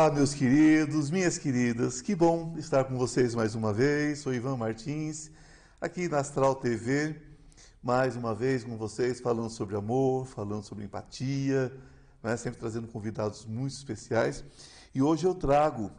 Olá, meus queridos, minhas queridas, que bom estar com vocês mais uma vez. Sou Ivan Martins, aqui na Astral TV, mais uma vez com vocês, falando sobre amor, falando sobre empatia, né? sempre trazendo convidados muito especiais. E hoje eu trago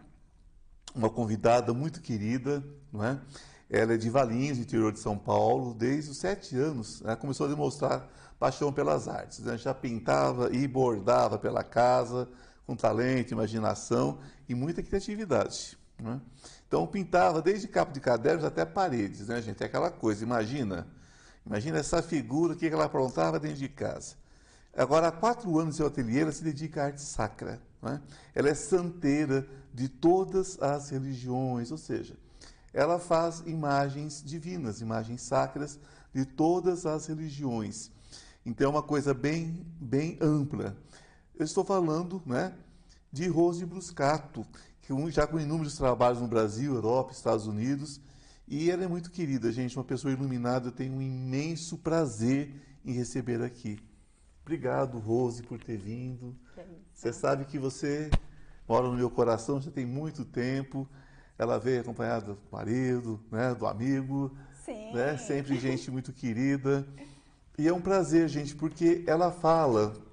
uma convidada muito querida, não é? Ela é de Valinhos, interior de São Paulo, desde os sete anos. Né? Começou a demonstrar paixão pelas artes. Né? Já pintava e bordava pela casa, com talento, imaginação e muita criatividade. Né? Então pintava desde capo de cadernos até paredes, né, gente? É aquela coisa, imagina. Imagina essa figura que ela aprontava dentro de casa. Agora, há quatro anos em seu ateliê, ela se dedica à arte sacra. Né? Ela é santeira de todas as religiões, ou seja, ela faz imagens divinas, imagens sacras de todas as religiões. Então é uma coisa bem, bem ampla. Eu estou falando né, de Rose Bruscato, que já com inúmeros trabalhos no Brasil, Europa, Estados Unidos, e ela é muito querida, gente, uma pessoa iluminada. Eu tenho um imenso prazer em receber aqui. Obrigado, Rose, por ter vindo. Você sabe que você mora no meu coração já tem muito tempo. Ela veio acompanhada do marido, né, do amigo, Sim. né, sempre gente muito querida. E é um prazer, gente, porque ela fala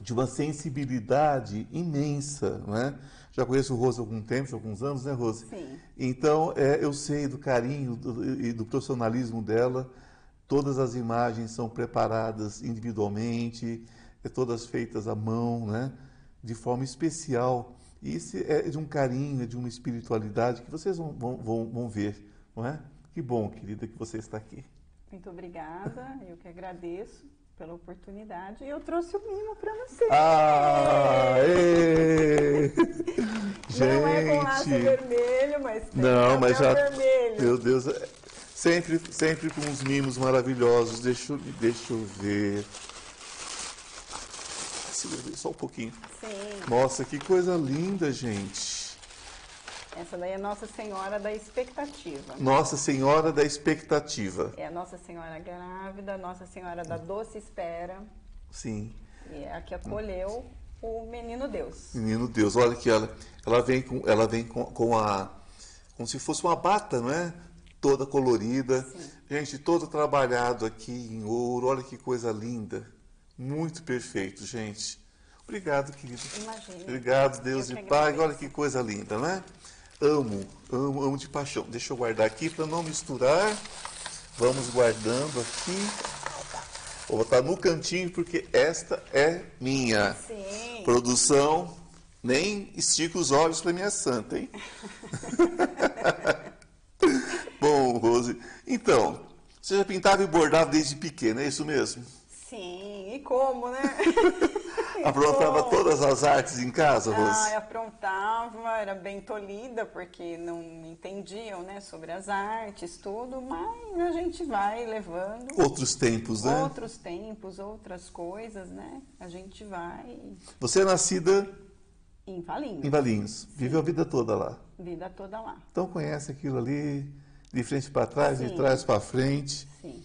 de uma sensibilidade imensa, não é? Já conheço o Rose há algum tempo, há alguns anos, né, Rose? Sim. Então, é, eu sei do carinho do, e do profissionalismo dela. Todas as imagens são preparadas individualmente, é, todas feitas à mão, né? De forma especial. E isso é de um carinho, é de uma espiritualidade que vocês vão, vão, vão ver, não é? Que bom, querida, que você está aqui. Muito obrigada, eu que agradeço pela oportunidade. E eu trouxe o mimo para você. Ah, ê! Não é com laço Gente. vermelho, mas tem Não, mas já. vermelho. Meu Deus, é- sempre, sempre com uns mimos maravilhosos. Deixa, eu- deixa eu ver. Segura Só um pouquinho. Sim, Nossa, que coisa linda, gente. Essa daí é Nossa Senhora da Expectativa. Nossa Senhora da Expectativa. É a Nossa Senhora grávida, Nossa Senhora da Doce Espera, Sim. e é a que acolheu o menino Deus. Menino Deus, olha que ela, ela vem com, ela vem com, com a, como se fosse uma bata, não é? Toda colorida, gente, todo trabalhado aqui em ouro. Olha que coisa linda, muito perfeito, gente. Obrigado, querido. Imagina. Obrigado, Deus Eu e que Pai. Olha que coisa linda, né? Amo, amo, amo de paixão. Deixa eu guardar aqui para não misturar. Vamos guardando aqui. Vou botar no cantinho porque esta é minha. Sim. Produção, nem estica os olhos para minha santa, hein? Bom, Rose, então, você já pintava e bordava desde pequena, é isso mesmo? Sim, e como, né? Aprontava como? todas as artes em casa, Rose? Ah, eu aprontava, era bem tolhida, porque não entendiam, né, sobre as artes, tudo, mas a gente vai levando. Outros tempos, né? Outros tempos, outras coisas, né? A gente vai Você é nascida em Valinhos. em Valinhos, viveu a vida toda lá. Vida toda lá. Então conhece aquilo ali, de frente para trás, de Sim. trás para frente. Sim.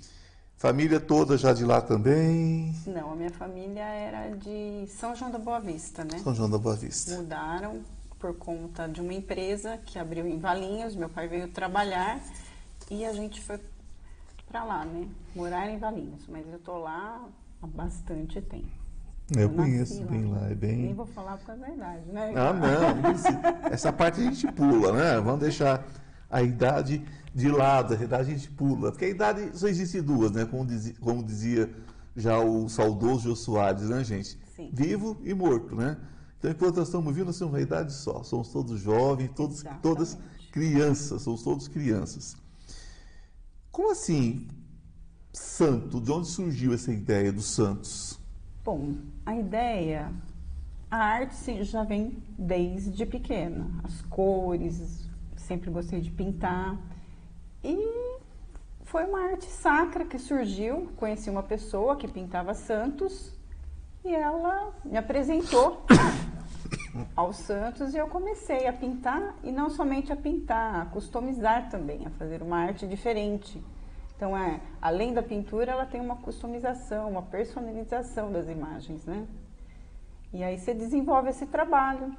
Família toda já de lá também. Não, a minha família era de São João da Boa Vista, né? São João da Boa Vista. Mudaram por conta de uma empresa que abriu em Valinhos. Meu pai veio trabalhar e a gente foi para lá, né? Morar em Valinhos. Mas eu tô lá há bastante tempo. Eu nasci conheço bem lá, é Nem bem. vou falar por causa da idade, né? Ah, não, essa parte a gente pula, né? Vamos deixar a idade de lado, a idade a gente pula. Porque a idade só existe duas, né? Como dizia, como dizia já o saudoso Jô Soares, né, gente? Sim. Vivo e morto, né? Então, enquanto nós estamos vivos, nós temos uma idade só. Somos todos jovens, todos, Exatamente. todas crianças, somos todos crianças. Como assim, santo? De onde surgiu essa ideia dos santos? Bom, a ideia, a arte já vem desde pequena. As cores, sempre gostei de pintar. E foi uma arte sacra que surgiu. Conheci uma pessoa que pintava santos e ela me apresentou aos santos e eu comecei a pintar e não somente a pintar, a customizar também, a fazer uma arte diferente. Então, é, além da pintura, ela tem uma customização, uma personalização das imagens, né? E aí você desenvolve esse trabalho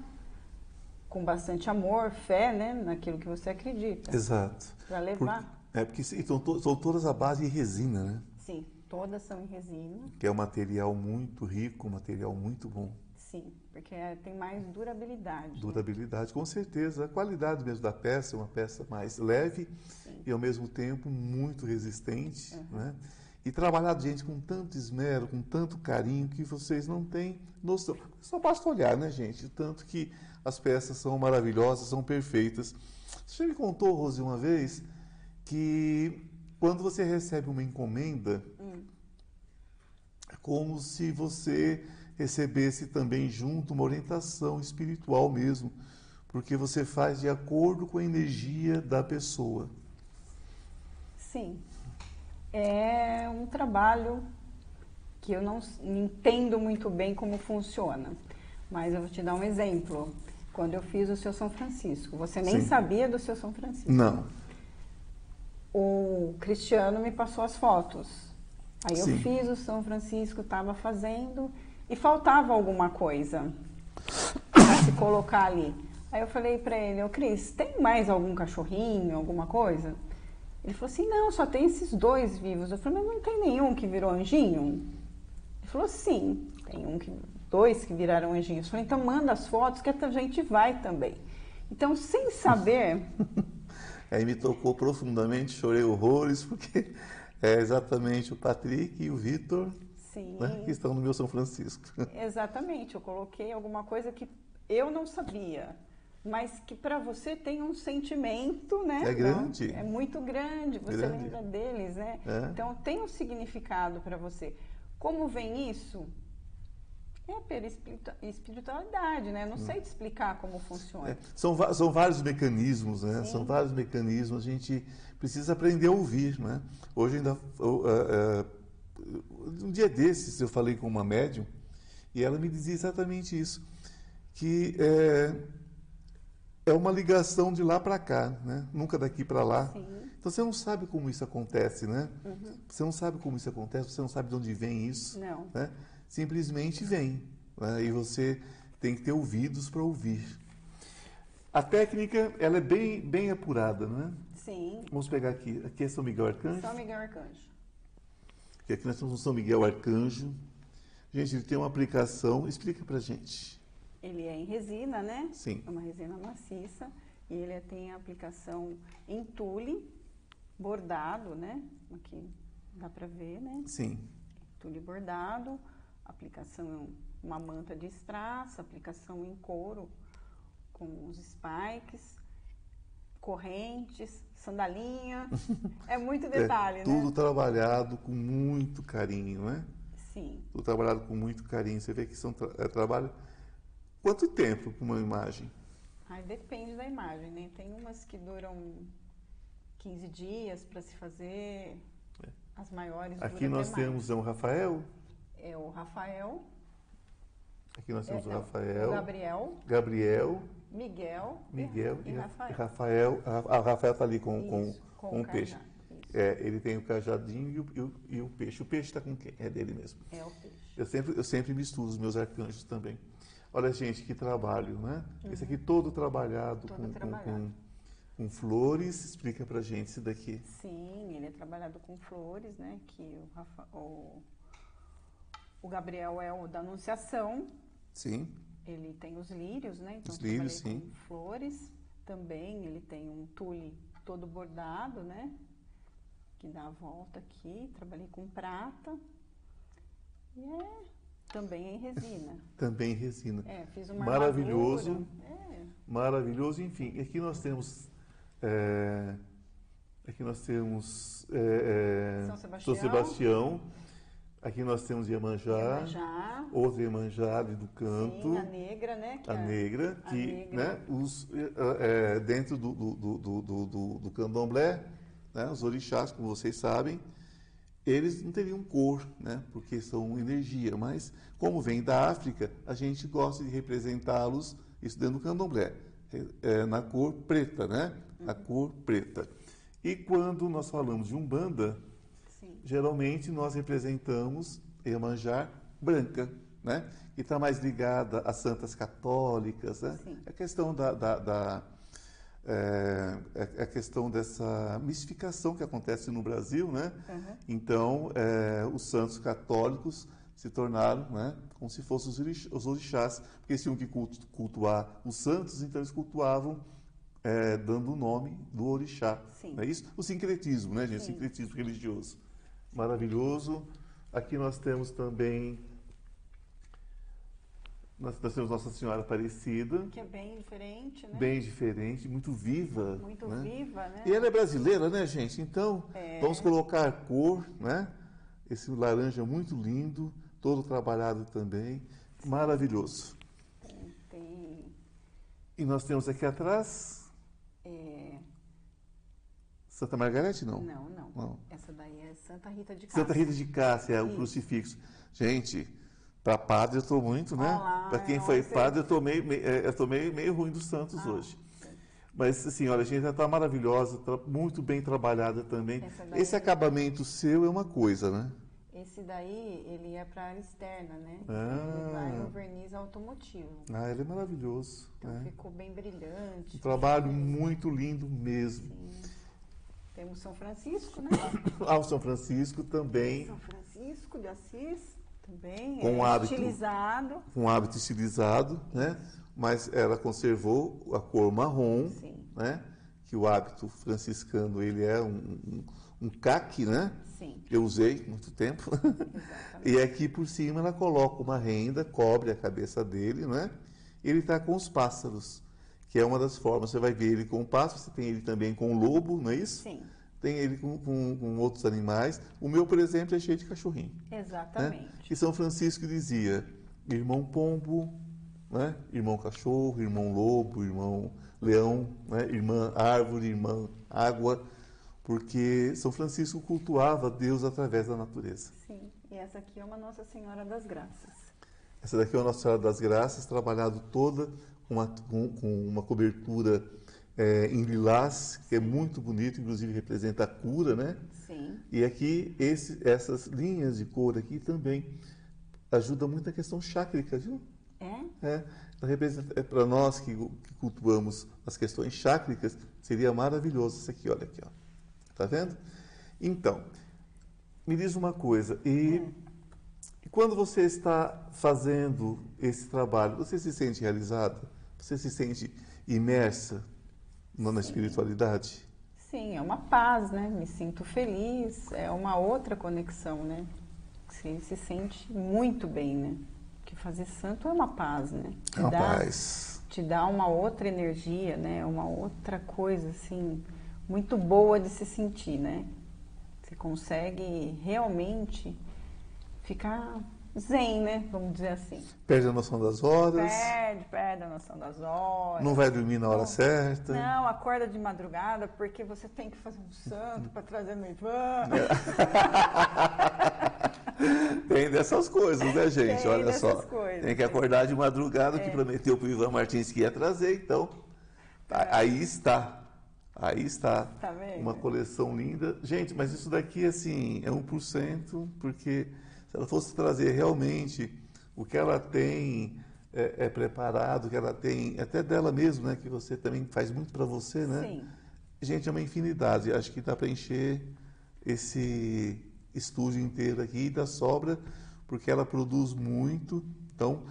com bastante amor, fé, né, naquilo que você acredita. Exato. Para levar. É porque então, to, são todas a base de resina, né? Sim, todas são em resina. Que é um material muito rico, um material muito bom. Sim, porque é, tem mais durabilidade. né? Durabilidade, com certeza. A qualidade mesmo da peça é uma peça mais leve Sim. e ao mesmo tempo muito resistente, né? E trabalhado, gente, com tanto esmero, com tanto carinho, que vocês não têm noção. Só basta olhar, né, gente? Tanto que as peças são maravilhosas, são perfeitas. Você me contou, Rose, uma vez, que quando você recebe uma encomenda, é como se você recebesse também junto uma orientação espiritual mesmo, porque você faz de acordo com a energia da pessoa. Sim. É um trabalho que eu não entendo muito bem como funciona. Mas eu vou te dar um exemplo. Quando eu fiz o seu São Francisco, você nem Sim. sabia do seu São Francisco. Não. O Cristiano me passou as fotos. Aí eu Sim. fiz o São Francisco, estava fazendo e faltava alguma coisa para se colocar ali. Aí eu falei para ele, ô Cris, tem mais algum cachorrinho, alguma coisa? Ele falou assim, não, só tem esses dois vivos. Eu falei, mas não tem nenhum que virou anjinho? Ele falou, sim, tem um que, dois que viraram anjinhos. Eu falei, então manda as fotos que a gente vai também. Então, sem saber, Aí me tocou profundamente, chorei horrores, porque é exatamente o Patrick e o Vitor né, que estão no meu São Francisco. Exatamente, eu coloquei alguma coisa que eu não sabia, mas que para você tem um sentimento, né? É grande. É muito grande, você Grande. lembra deles, né? É. Então tem um significado para você. Como vem isso? É pela espiritu- espiritualidade, né? Não sei te explicar como funciona. É, são, são vários mecanismos, né? Sim. São vários mecanismos. A gente precisa aprender a ouvir, né? Hoje ainda, eh, eh, um dia desses eu falei com uma médium e ela me dizia exatamente isso, que é, é uma ligação de lá para cá, né? Nunca daqui para lá. Sim. Então você não sabe como isso acontece, né? Você não sabe como isso acontece, você não sabe de onde vem isso, Não. né? Simplesmente vem, né? E você tem que ter ouvidos para ouvir. A técnica, ela é bem, bem apurada, não é? Sim. Vamos pegar aqui. Aqui é São Miguel Arcanjo. São Miguel Arcanjo. E aqui nós temos um São Miguel Arcanjo. Gente, ele tem uma aplicação. Explica pra gente. Ele é em resina, né? Sim. É uma resina maciça. E ele tem a aplicação em tule, bordado, né? Aqui dá pra ver, né? Sim. Tule bordado, aplicação uma manta de strass, aplicação em couro com os spikes, correntes, sandalinha. É muito detalhe, é, tudo né? trabalhado com muito carinho, né? Sim. Tudo trabalhado com muito carinho. Você vê que são tra é trabalho. Quanto tempo para uma imagem? Aí depende da imagem, né? Tem umas que duram 15 dias para se fazer, as maiores Aqui nós mais. temos é um Rafael. É o Rafael, Aqui nós é, temos o não, Rafael, o Gabriel, Gabriel, Miguel, Miguel e, e, Rafael. Rafael. A, Rafael está ali com, Isso, com com o o peixe. É, ele tem o cajadinho e o, e o- e o peixe. O peixe está com quem? É dele mesmo. É o peixe. Eu sempre, eu sempre misturo os meus arcanjos também. Olha, gente, que trabalho, né? Esse aqui todo trabalhado, Todo com, trabalhado. Com, com flores. Explica pra gente isso daqui. Sim, ele é trabalhado com flores, né? Que o, Rafa, o, o Gabriel é o da Anunciação, Sim, ele tem os lírios, né? Então Os lírios, sim. com flores. Também ele tem um tule todo bordado, né? Que dá a volta aqui. Trabalhei com prata. E é também em resina. também resina. É, fiz uma Maravilhoso. armadura. É, Maravilhoso, enfim. Aqui nós temos. é, aqui nós temos. é, é, São Sebastião. Sebastião. Aqui nós temos Iemanjá. já. Outra Iemanjá ali do canto. Sim, a negra, né? que a é- negra, que negra. Né, os, é, é, dentro do, do, do, do, do, do- do candomblé, né, os orixás, como vocês sabem, eles não teriam cor, né, porque são energia, mas como vem da África, a gente gosta de representá-los, isso dentro do candomblé, é, é, na cor preta, né, a cor preta. E quando nós falamos de Umbanda, Sim. geralmente nós representamos Iemanjá branca, né? Que está mais ligada às santas católicas, né? Sim. A questão da, da, da é, é a questão dessa mistificação que acontece no Brasil, né? Uhum. Então, é, os santos católicos se tornaram, né, como se fossem os orix- os orixás, porque eles tinham que cultu- cultuar os santos, então eles cultuavam é, dando o nome do orixá. Sim. Não é isso? O sincretismo, né, gente? O Sim. sincretismo religioso. Maravilhoso. Aqui nós temos também. Nós, nós temos Nossa Senhora Aparecida, Que é bem diferente, né? bem diferente, muito viva. Muito né? viva, né? E ela é brasileira, né, gente? Então, É. vamos colocar cor, né? Esse laranja muito lindo, todo trabalhado também, maravilhoso. Tem E nós temos aqui atrás é, Santa Margarete, não? Não, não, Não. Essa daí é Santa Rita de Cássia. Santa Rita de Cássia, é o Isso. crucifixo. Gente, para padre eu estou muito, né? Para quem foi padre, eu estou meio, meio, é, eu tô meio, meio ruim dos santos Ah, hoje. Mas, assim, olha, a gente está maravilhosa, tá muito bem trabalhada também. Daí- Esse acabamento seu é uma coisa, né? Esse daí, ele é para área externa, né? Ah. Ele vai no verniz automotivo. Ah, ele é maravilhoso. Então né? ficou bem brilhante. Um trabalho muito lindo mesmo. Sim. Temos São Francisco, né? Ah, o São Francisco também, São Francisco de Assis também. Com é hábito. Estilizado. com hábito estilizado, né? Mas ela conservou a cor marrom, Sim, né? Que o hábito franciscano, ele é um, um, um caque, né? sim. Eu usei muito tempo. E aqui por cima ela coloca uma renda, cobre a cabeça dele, né? Ele está com os pássaros, que é uma das formas. Você vai ver ele com o pássaro, você tem ele também com o lobo, não é isso? Sim, Tem ele com, com, com outros animais. O meu, por exemplo, é cheio de cachorrinho. né? exatamente. Que São Francisco dizia irmão pombo, né? irmão cachorro, irmão lobo, irmão leão, né? irmã árvore, irmã água, porque São Francisco cultuava Deus através da natureza. Sim. E essa aqui é uma Nossa Senhora das Graças. Essa daqui é a Nossa Senhora das Graças, trabalhado toda com uma, com, com uma cobertura eh, em lilás, que é muito bonito, inclusive representa a cura, né? Sim, E aqui, esse, essas linhas de cor aqui também ajudam muito a questão chácrica, viu? é? É, é para nós que, que cultuamos as questões chácricas, seria maravilhoso isso aqui, olha aqui, ó. Tá vendo? Então, me diz uma coisa, e, e quando você está fazendo esse trabalho, você se sente realizada? Você se sente imersa na na espiritualidade? Sim, é uma paz, né? Me sinto feliz, é uma outra conexão, né? Se, se sente muito bem, né? Que fazer santo é uma paz, né? Te dá, Rapaz, te dá uma outra energia, né? Uma outra coisa, assim, muito boa de se sentir, né? Você consegue realmente ficar zen, né? Vamos dizer assim. perde a noção das horas, Perde, perde a noção das horas. não vai dormir na hora Não. certa. Não, acorda de madrugada porque você tem que fazer um santo para trazer no Ivan. Tem dessas coisas, né, gente? Tem Olha só. coisas. Tem que acordar de madrugada, que É. prometeu para o Ivan Martins que ia trazer, então. a- Aí está. Aí está. Tá? Uma coleção linda. Gente, mas isso daqui, assim, é 1%, porque se ela fosse trazer realmente o que ela tem é, é preparado, o que ela tem, até dela mesmo, né? Que você também faz muito para você, né? Sim, Gente, é uma infinidade. Acho que dá para encher esse estúdio inteiro aqui e dá sobra, porque ela produz muito. Então,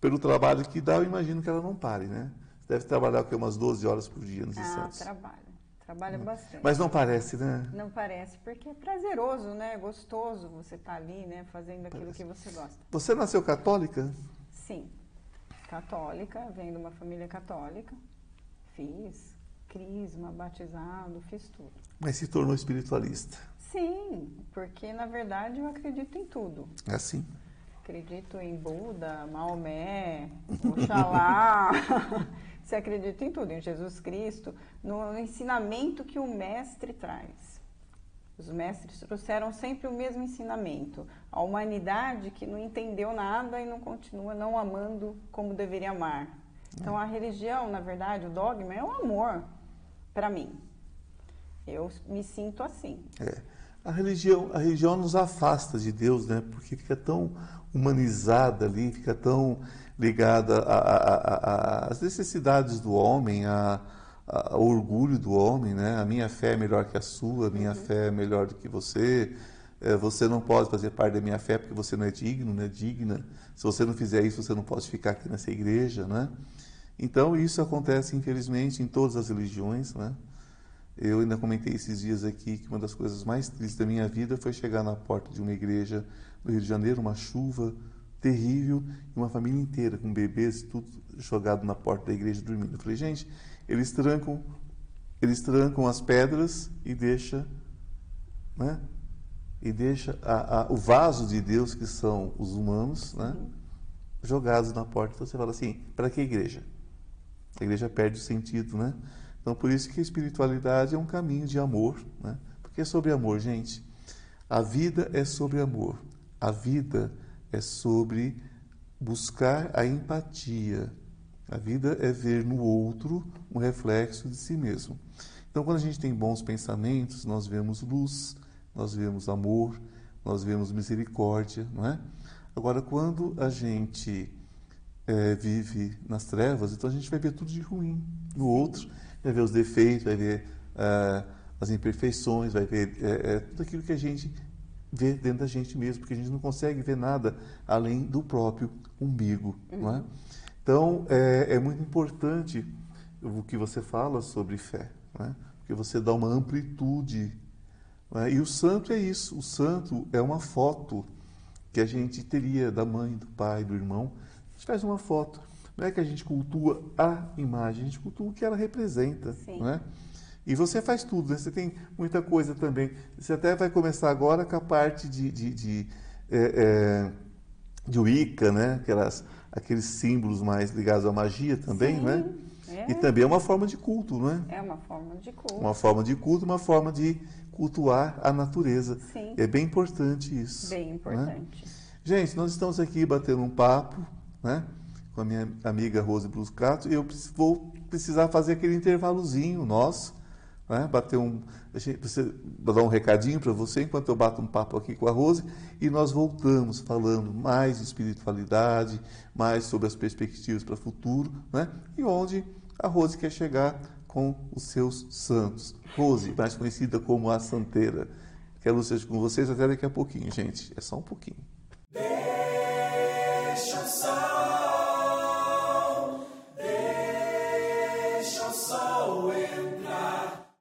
pelo trabalho que dá, eu imagino que ela não pare, né? Você deve trabalhar o quê? umas 12 horas por dia nos ah, Santos. trabalha. Trabalha bastante. Mas não parece, né? Não parece, porque é prazeroso, né? É gostoso você estar ali, né? Fazendo aquilo que você gosta. Você nasceu católica? Sim, católica, venho de uma família católica. Fiz crisma, batizado, fiz tudo. Mas se tornou espiritualista. Sim, porque na verdade eu acredito em tudo. É assim? Acredito em Buda, Maomé, Oxalá. Você acredita em tudo, em Jesus Cristo, no ensinamento que o mestre traz. Os mestres trouxeram sempre o mesmo ensinamento. A humanidade que não entendeu nada e não continua não amando como deveria amar. Então a religião, na verdade, o dogma é o amor para mim. Eu me sinto assim. É. A religião, a religião nos afasta de Deus, né? Porque fica tão humanizada ali, fica tão ligada às necessidades do homem, a, ao orgulho do homem, né? A minha fé é melhor que a sua, a minha uhum. fé é melhor do que você. É, você não pode fazer parte da minha fé porque você não é digno, não é digna. Se você não fizer isso, você não pode ficar aqui nessa igreja, né? Então isso acontece infelizmente em todas as religiões, né? Eu ainda comentei esses dias aqui que uma das coisas mais tristes da minha vida foi chegar na porta de uma igreja no Rio de Janeiro, uma chuva terrível, e uma família inteira com bebês tudo jogado na porta da igreja dormindo. Eu falei, gente, eles trancam, eles trancam as pedras e deixa, né? E deixa a, a, o vaso de Deus que são os humanos, né? Jogados na porta. Então você fala assim, para que igreja? A igreja perde o sentido, né? Então, por isso que a espiritualidade é um caminho de amor, né? Porque é sobre amor, gente. A vida é sobre amor. A vida é sobre buscar a empatia. A vida é ver no outro um reflexo de si mesmo. Então, quando a gente tem bons pensamentos, nós vemos luz, nós vemos amor, nós vemos misericórdia, não é? Agora, quando a gente é, vive nas trevas, então a gente vai ver tudo de ruim no outro vai ver os defeitos, vai ver uh, as imperfeições, vai ver é, é, tudo aquilo que a gente vê dentro da gente mesmo, porque a gente não consegue ver nada além do próprio umbigo. Uhum. Não é? Então, é, é, muito importante o que você fala sobre fé, é? porque você dá uma amplitude. É? E o santo é isso, o santo é uma foto que a gente teria da mãe, do pai, do irmão. A gente faz uma foto. Não é que a gente cultua a imagem, a gente cultua o que ela representa. Sim. Não é? E você faz tudo, né? você tem muita coisa também. Você até vai começar agora com a parte de, de, de, é, é, de Wicca, né? Aquelas, aqueles símbolos mais ligados à magia também, Sim, né? É. E também é uma forma de culto, não é? É uma forma de culto. Uma forma de culto, uma forma de cultuar a natureza. Sim. É bem importante isso. Bem importante. Né? Gente, nós estamos aqui batendo um papo, né? com a minha amiga Rose Bruscato, eu vou precisar fazer aquele intervalozinho nosso, né? bater um, você, dar um recadinho para você enquanto eu bato um papo aqui com a Rose e nós voltamos falando mais de espiritualidade, mais sobre as perspectivas para o futuro, né? e onde a Rose quer chegar com os seus santos. Rose, mais conhecida como a Santeira. Quero ser com vocês até daqui a pouquinho, gente. É só um pouquinho.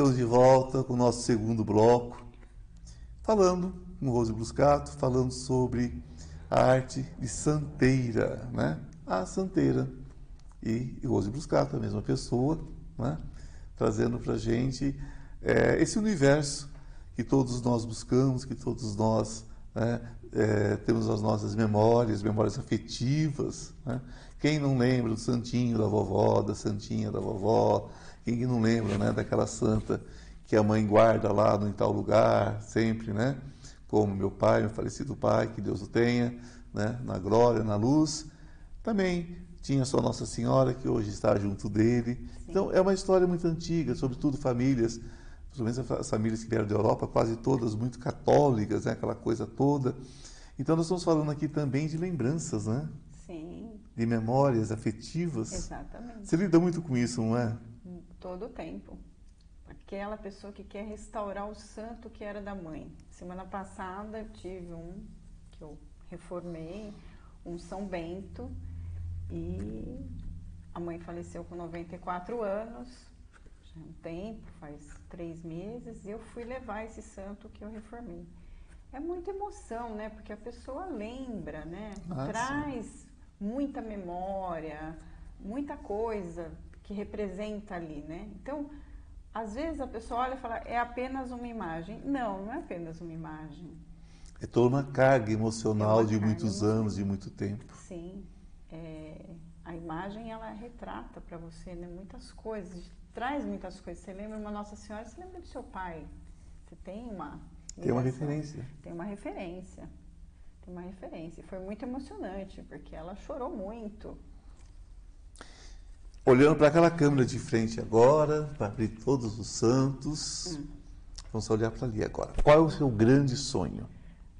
estamos de volta com o nosso segundo bloco, falando com Rose Bruscato, falando sobre a arte de santeira, né? A santeira. E, e Rose Bruscato, a mesma pessoa, né? trazendo para a gente é, esse universo que todos nós buscamos, que todos nós né? é, temos as nossas memórias, memórias afetivas. Né? Quem não lembra do santinho da vovó, da santinha da vovó, quem não lembra, né, daquela santa que a mãe guarda lá no tal lugar, sempre, né? Como meu pai, meu falecido pai, que Deus o tenha, né? Na glória, na luz. Também tinha só Nossa Senhora, que hoje está junto dele. Sim. Então, é uma história muito antiga, sobretudo famílias, principalmente as famílias que vieram da Europa, quase todas muito católicas, né? aquela coisa toda. Então, nós estamos falando aqui também de lembranças, né? Sim. De memórias afetivas. Exatamente. Você lida muito com isso, não é? Todo o tempo. Aquela pessoa que quer restaurar o santo que era da mãe. Semana passada eu tive um que eu reformei, um São Bento, e a mãe faleceu com 94 anos, já um tempo, faz três meses, e eu fui levar esse santo que eu reformei. É muita emoção, né? Porque a pessoa lembra, né? Ah, Traz sim. muita memória, muita coisa que representa ali, né? Então, às vezes a pessoa olha e fala, é apenas uma imagem. Não, não é apenas uma imagem. É toda uma carga emocional é uma de carga muitos emocional. anos, de muito tempo. Sim. É, a imagem, ela retrata para você né, muitas coisas, traz muitas coisas. Você lembra uma Nossa Senhora, você lembra do seu pai. Você tem uma... Tem uma referência. Tem uma referência. Tem uma referência. E foi muito emocionante, porque ela chorou muito. Olhando para aquela câmera de frente agora, para abrir todos os santos. Hum. Vamos olhar para ali agora. Qual é o seu grande sonho?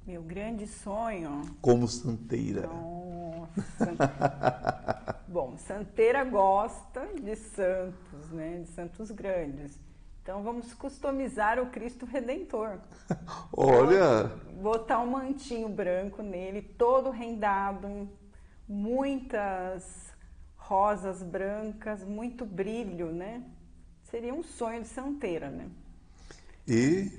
Meu grande sonho. Como santeira. Nossa. Bom, santeira gosta de santos, né? De santos grandes. Então vamos customizar o Cristo Redentor. Olha! Botar um mantinho branco nele, todo rendado, muitas rosas brancas, muito brilho, né? Seria um sonho de santeira, né? E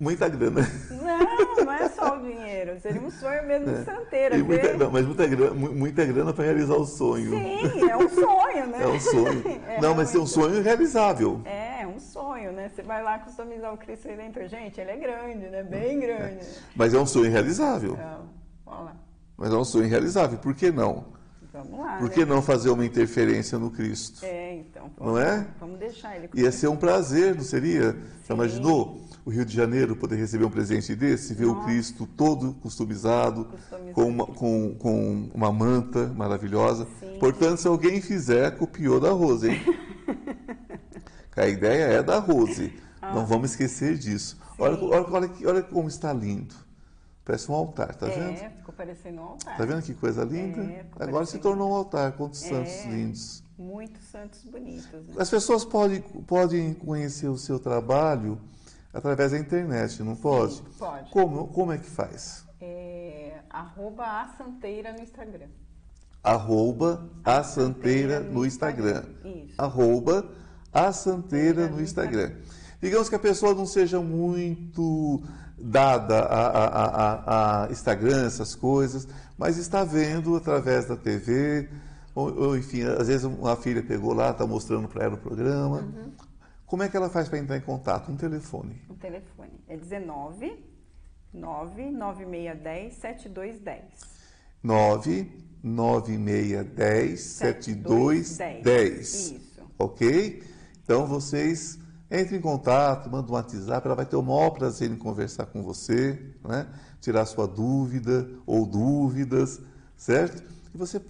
Muita grana. Não, não é só o dinheiro. Seria um sonho mesmo de é. santeira. E muita, não, mas muita grana, muita grana para realizar o sonho. Sim, é um sonho, né? É um sonho. É, não, mas é um sonho realizável. É, é um sonho, né? Você vai lá customizar o Cristo Redentor. Gente, ele é grande, né? Bem grande. É. Mas é um sonho realizável. Não, olha lá. Mas é um sonho realizável. Por que não? Vamos lá. Por que né? não fazer uma interferência no Cristo? É, então. Vamos, não é? Vamos deixar ele. Ia ser um prazer, não seria? Sim. Você imaginou o Rio de Janeiro poder receber um presente desse, ver Nossa. o Cristo todo customizado, customizado. Com, uma, com, com uma manta maravilhosa? Sim. Portanto, se alguém fizer, copiou da Rose, hein? a ideia é da Rose. Ah. Não vamos esquecer disso. Olha, olha, olha, olha como está lindo. Parece um altar, tá vendo? É, ficou parecendo um altar. Tá vendo que coisa linda? É, Agora se tornou um altar. Quantos é, santos lindos. Muitos santos bonitos. Né? As pessoas podem, podem conhecer o seu trabalho através da internet, não pode? Sim, pode. Como, como é que faz? É, arroba a Santeira no Instagram. Arroba a Santeira no Instagram. Isso. Arroba a Santeira no Instagram. Digamos que a pessoa não seja muito dada a, a, a, a, Instagram, essas coisas, mas está vendo através da TV, ou, ou enfim, às vezes uma filha pegou lá, está mostrando para ela o programa. Uhum. Como é que ela faz para entrar em contato? Um telefone. Um telefone. É 19 99610 7210. 99610 7210. Isso. Ok? Então vocês entre em contato, manda um WhatsApp, ela vai ter o maior prazer em conversar com você, né? tirar sua dúvida ou dúvidas, certo? E você,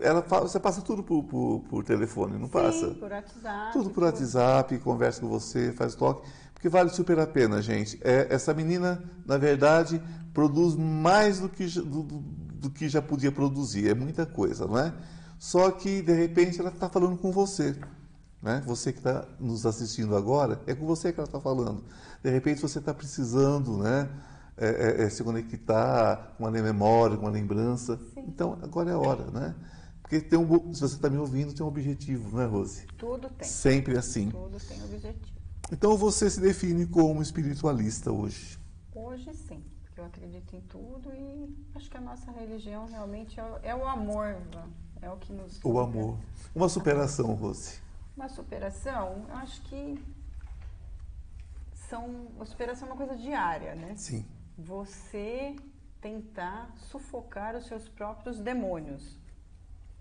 ela, você passa tudo por, por, por telefone, não Sim, passa? por WhatsApp. Tudo por WhatsApp, conversa com você, faz toque, porque vale super a pena, gente. É, essa menina, na verdade, produz mais do que, do, do que já podia produzir, é muita coisa, não é? Só que, de repente, ela está falando com você. Né? Você que está nos assistindo agora, é com você que ela está falando. De repente você está precisando né, é, é, é, se conectar com uma memória, com uma lembrança. Sim. Então agora é a hora, né? Porque tem um, se você está me ouvindo, tem um objetivo, não é, Rose? Tudo tem. Sempre assim. Tudo tem objetivo. Então você se define como espiritualista hoje? Hoje sim, porque eu acredito em tudo e acho que a nossa religião realmente é, é o amor, é o que nos. O amor. Uma superação, Rose. Uma superação, eu acho que são, a superação é uma coisa diária, né? Sim. Você tentar sufocar os seus próprios demônios.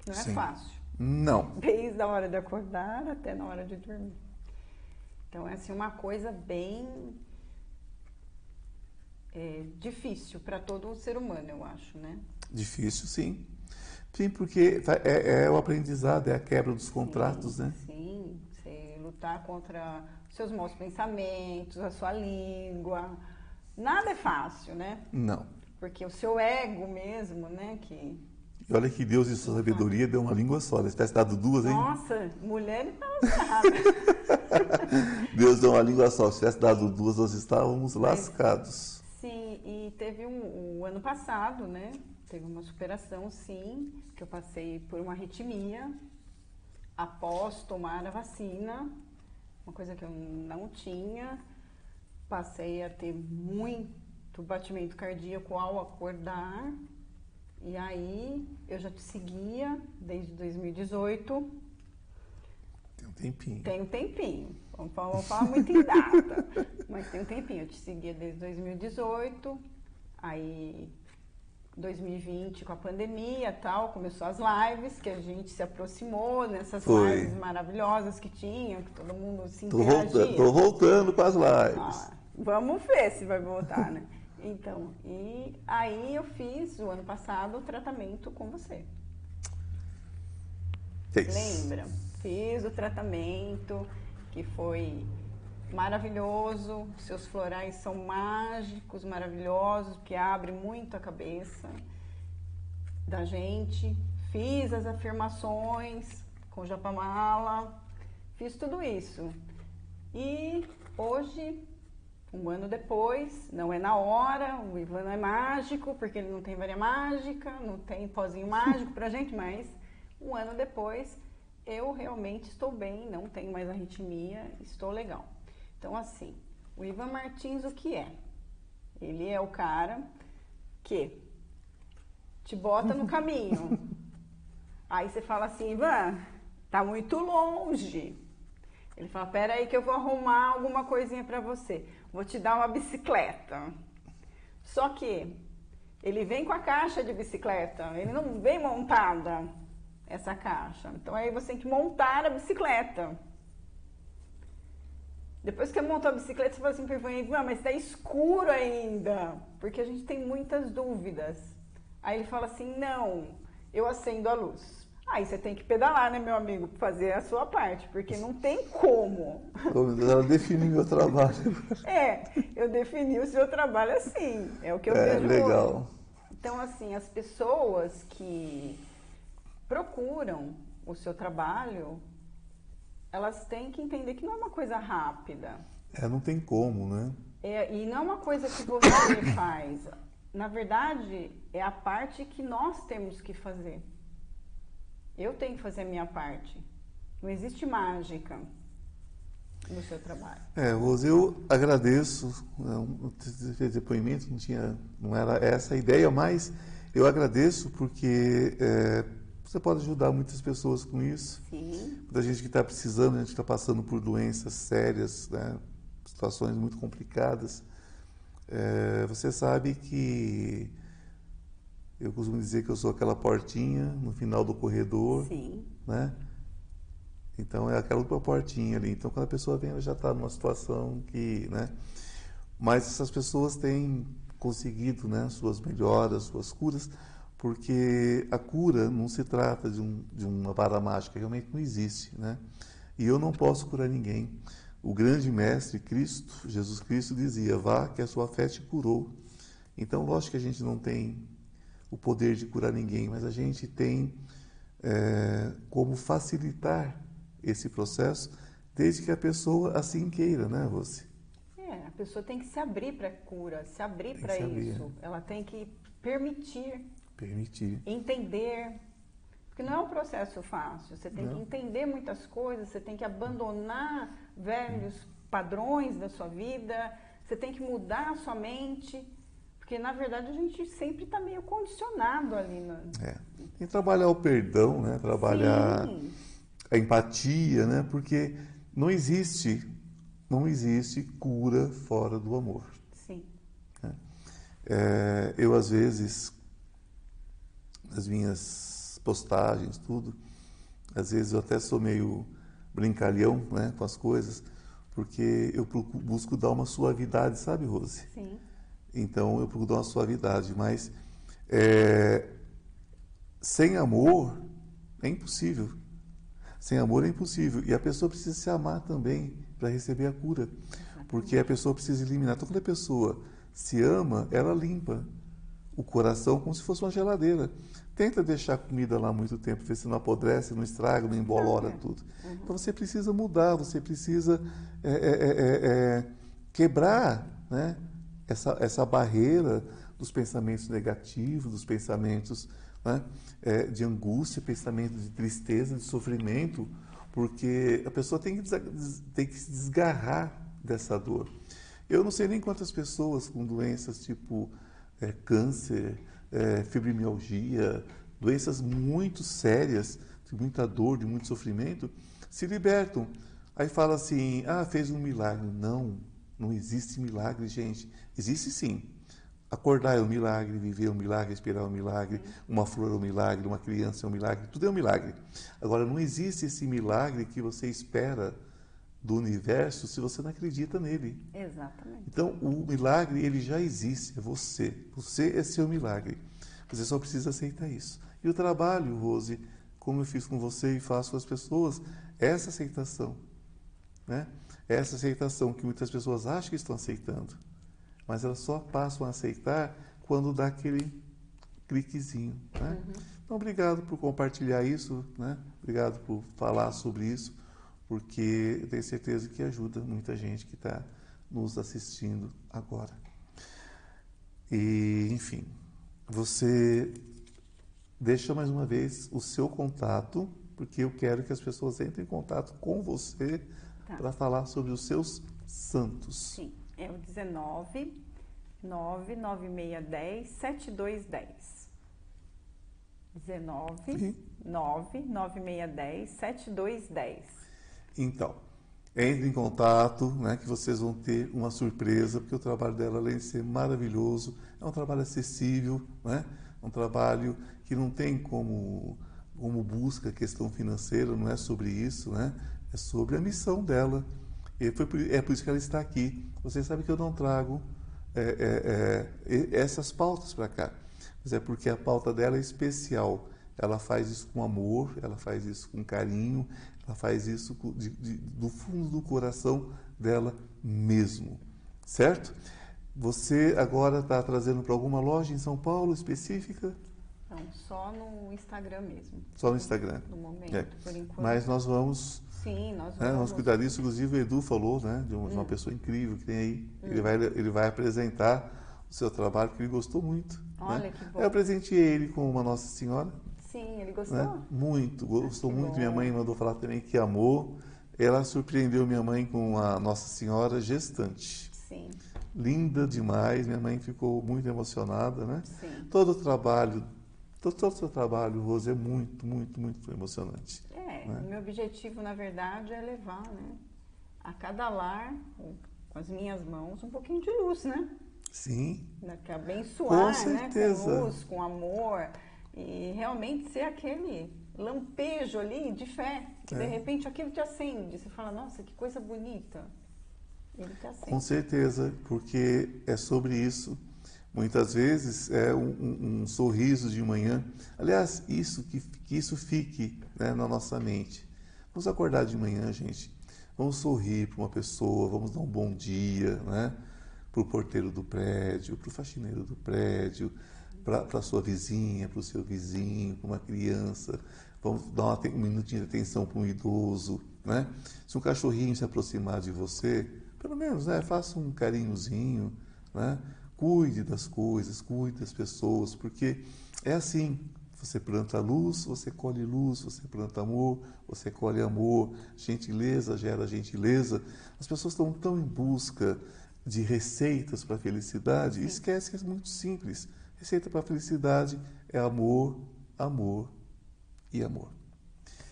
Não é Sim. fácil. Não. Desde a hora de acordar até na hora de dormir. Então é assim uma coisa bem é, difícil para todo ser humano, eu acho, né? Difícil, sim. Sim, porque tá, é, é o aprendizado, é a quebra dos contratos, sim, né? Sim, você lutar contra seus maus pensamentos, a sua língua. Nada é fácil, né? Não. Porque o seu ego mesmo, né? Que... E olha que Deus e sua sabedoria deu uma língua só. Se tivesse dado duas, hein? Nossa, mulher errada. Deus deu uma língua só. Se tivesse dado duas, nós estávamos lascados. Sim, e teve um, o ano passado, né? Teve uma superação, sim, que eu passei por uma arritmia após tomar a vacina, uma coisa que eu não tinha. Passei a ter muito batimento cardíaco ao acordar. E aí eu já te seguia desde 2018. Tem um tempinho. Tem um tempinho. Vamos falar, vamos falar muito em data. mas tem um tempinho. Eu te seguia desde 2018. Aí 2020 com a pandemia tal, começou as lives, que a gente se aproximou nessas Foi. lives maravilhosas que tinha, que todo mundo se Tô interagia. voltando, tô voltando para as lives. Ah, vamos ver se vai voltar, né? Então, e aí eu fiz o ano passado o tratamento com você. Fez. Lembra? Fiz o tratamento que foi maravilhoso. Seus florais são mágicos, maravilhosos, que abrem muito a cabeça da gente. Fiz as afirmações com Japamala, fiz tudo isso. E hoje, um ano depois, não é na hora, o Ivan não é mágico, porque ele não tem varia mágica, não tem pozinho mágico pra gente, mas um ano depois eu realmente estou bem, não tenho mais arritmia, estou legal. Então, assim, o Ivan Martins, o que é? Ele é o cara que te bota no caminho. Aí você fala assim, Ivan, tá muito longe. Ele fala, pera aí que eu vou arrumar alguma coisinha para você. Vou te dar uma bicicleta. Só que ele vem com a caixa de bicicleta, ele não vem montada essa caixa. Então aí você tem que montar a bicicleta. Depois que montou a bicicleta, você fala assim para o Ivan, mas está escuro ainda, porque a gente tem muitas dúvidas. Aí ele fala assim, não, eu acendo a luz. Aí você tem que pedalar, né, meu amigo, fazer a sua parte, porque não tem como. Ela definiu meu trabalho. É, eu defini o seu trabalho assim, é o que eu É, vejo legal. hoje. Então, assim, as pessoas que procuram o seu trabalho, elas têm que entender que não é uma coisa rápida. É, não tem como, né? É, e não é uma coisa que você faz. Na verdade, é a parte que nós temos que fazer. Eu tenho que fazer a minha parte. Não existe mágica no seu trabalho. É, Rose, eu agradeço não, esse depoimento, não tinha, não era essa a ideia, mas eu agradeço porque é, você pode ajudar muitas pessoas com isso. Sim. Muita gente que está precisando, a gente está passando por doenças sérias, né, situações muito complicadas. É, você sabe que eu costumo dizer que eu sou aquela portinha no final do corredor, Sim. né? Então é aquela última portinha ali. Então quando a pessoa vem, ela já está numa situação que, né? Mas essas pessoas têm conseguido, né, suas melhoras, suas curas, porque a cura não se trata de, um, de uma vara mágica, realmente não existe, né? E eu não posso curar ninguém. O grande mestre Cristo, Jesus Cristo, dizia: vá que a sua fé te curou. Então, lógico que a gente não tem o poder de curar ninguém, mas a gente tem é, como facilitar esse processo, desde que a pessoa assim queira, né, Rose? É, a pessoa tem que se abrir para a cura, se abrir para abrir, isso. né? Ela tem que permitir, Permitir. entender. Porque não é um processo fácil. Você tem Não. que entender muitas coisas, você tem que abandonar velhos padrões da sua vida, você tem que mudar a sua mente. Porque, na verdade, a gente sempre está meio condicionado ali. Na... É. Tem que trabalhar o perdão, né? Trabalhar Sim. a empatia, né? Porque não existe, não existe cura fora do amor. Sim. É, eu, às vezes, nas minhas postagens, tudo, às vezes eu até sou meio brincalhão né, com as coisas, porque eu procu- busco dar uma suavidade, sabe, Rose? Sim. Então eu procuro dar uma suavidade, mas É, sem amor é impossível. Sem amor é impossível. E a pessoa precisa se amar também para receber a cura. Porque a pessoa precisa eliminar. Então, quando a pessoa se ama, ela limpa o coração como se fosse uma geladeira. Tenta deixar a comida lá muito tempo, ver se não apodrece, não estraga, não embolora tudo. Uhum. Então você precisa mudar, você precisa é, é, é, é, quebrar né, essa, essa barreira dos pensamentos negativos, dos pensamentos né, é, de angústia, pensamentos de tristeza, de sofrimento, porque a pessoa tem que, tem que se desgarrar dessa dor. Eu não sei nem quantas pessoas com doenças tipo é, câncer, é, fibromialgia, doenças muito sérias, de muita dor, de muito sofrimento, se libertam. Aí fala assim: ah, fez um milagre. Não, não existe milagre, gente. Existe sim. Acordar é um milagre, viver é um milagre, respirar é um milagre, uma flor é um milagre, uma criança é um milagre, tudo é um milagre. Agora, não existe esse milagre que você espera do universo se você não acredita nele. Exatamente. Então, o milagre, ele já existe, é você. Você é seu milagre. Você só precisa aceitar isso. E o trabalho, Rose, como eu fiz com você e faço com as pessoas, é essa aceitação. Né? Essa aceitação que muitas pessoas acham que estão aceitando. Mas elas só passam a aceitar quando dá aquele cliquezinho. Né? Uhum. Então, obrigado por compartilhar isso, né? obrigado por falar sobre isso porque eu tenho certeza que ajuda muita gente que está nos assistindo agora. E, enfim, você deixa mais uma vez o seu contato, porque eu quero que as pessoas entrem em contato com você tá. para falar sobre os seus santos. Sim, é o 19 99610 7210. 19 99610 7210. Então, entre em contato, né, que vocês vão ter uma surpresa, porque o trabalho dela, além de ser maravilhoso, é um trabalho acessível, né? um trabalho que não tem como, como busca questão financeira, não é sobre isso, né? é sobre a missão dela. E foi por, é por isso que ela está aqui. Vocês sabem que eu não trago é, é, é, essas pautas para cá, mas é porque a pauta dela é especial. Ela faz isso com amor, ela faz isso com carinho, ela faz isso de, de, do fundo do coração dela mesmo, certo? Você agora está trazendo para alguma loja em São Paulo específica? Não, só no Instagram mesmo. Só no Instagram. No momento, é. por enquanto. Mas nós vamos. Sim, nós vamos. Né, vamos cuidar disso. Inclusive o Edu falou, né, de uma, hum. uma pessoa incrível que tem aí. Hum. Ele, vai, ele vai apresentar o seu trabalho, que ele gostou muito. Né? Olha né? que bom. Eu apresentei ele com uma Nossa Senhora. Sim, ele gostou? Né? Muito, gostou muito. Bom. Minha mãe mandou falar também que amou. Ela surpreendeu minha mãe com a Nossa Senhora gestante. Sim. Linda demais, minha mãe ficou muito emocionada, né? Sim. Todo o trabalho, todo, todo o seu trabalho, Rose, é muito, muito, muito emocionante. É, né? meu objetivo, na verdade, é levar, né, a cada lar, com as minhas mãos, um pouquinho de luz, né? Sim. Né, que abençoar, com né? Com luz, com amor e realmente ser aquele lampejo ali de fé, que é. de repente aquilo te acende. Você fala, nossa, que coisa bonita. Ele te acende. Com certeza, porque é sobre isso. Muitas vezes é um, um, um sorriso de manhã. Aliás, isso que, que isso fique né, na nossa mente. Vamos acordar de manhã, gente. Vamos sorrir para uma pessoa, vamos dar um bom dia, né? Para o porteiro do prédio, para o faxineiro do prédio, para a sua vizinha, para o seu vizinho, para uma criança. Vamos dar um minutinho de atenção para um idoso. Né? Se um cachorrinho se aproximar de você, pelo menos né, faça um carinhozinho. Né? Cuide das coisas, cuide das pessoas, porque é assim. Você planta luz, você colhe luz, você planta amor, você colhe amor, gentileza gera gentileza. As pessoas estão tão em busca de receitas para a felicidade, e esquece que é muito simples. Receita para a felicidade é amor, amor e amor.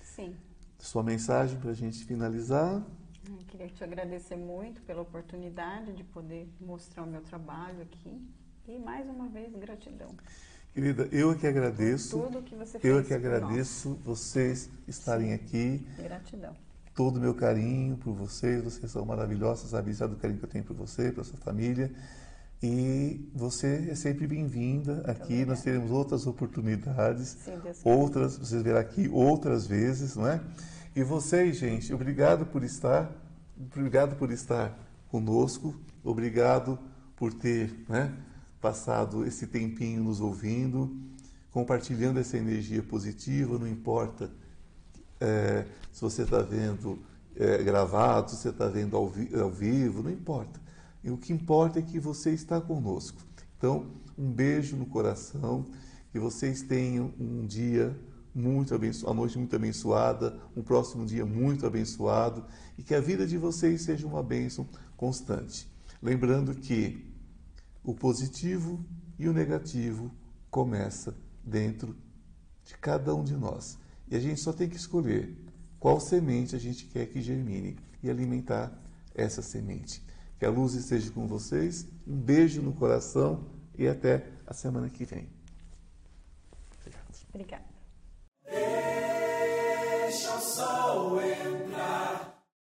Sim. Sua mensagem para a gente finalizar? Eu queria te agradecer muito pela oportunidade de poder mostrar o meu trabalho aqui. E mais uma vez, gratidão. Querida, eu é que agradeço. Por tudo que você fez. Eu é que agradeço nós. vocês estarem Sim. aqui. Gratidão. Todo o meu carinho por vocês. Vocês são maravilhosos, sabe? Sabe do carinho que eu tenho por você, pela sua família. E você é sempre bem-vinda aqui. Nós teremos outras oportunidades, Sim, outras, vocês verão aqui outras vezes, não é? E vocês, gente, obrigado por estar, obrigado por estar conosco, obrigado por ter, né, passado esse tempinho nos ouvindo, compartilhando essa energia positiva, não importa é, se você está vendo é, gravado, se você está vendo ao, vi ao vivo, não importa. E o que importa é que você está conosco. Então, um beijo no coração, que vocês tenham um dia muito abençoado, uma noite muito abençoada, um próximo dia muito abençoado e que a vida de vocês seja uma bênção constante. Lembrando que o positivo e o negativo começa dentro de cada um de nós. E a gente só tem que escolher qual semente a gente quer que germine e alimentar essa semente. Que a luz esteja com vocês. Um beijo no coração e até a semana que vem. Obrigada. Deixa o sol entrar.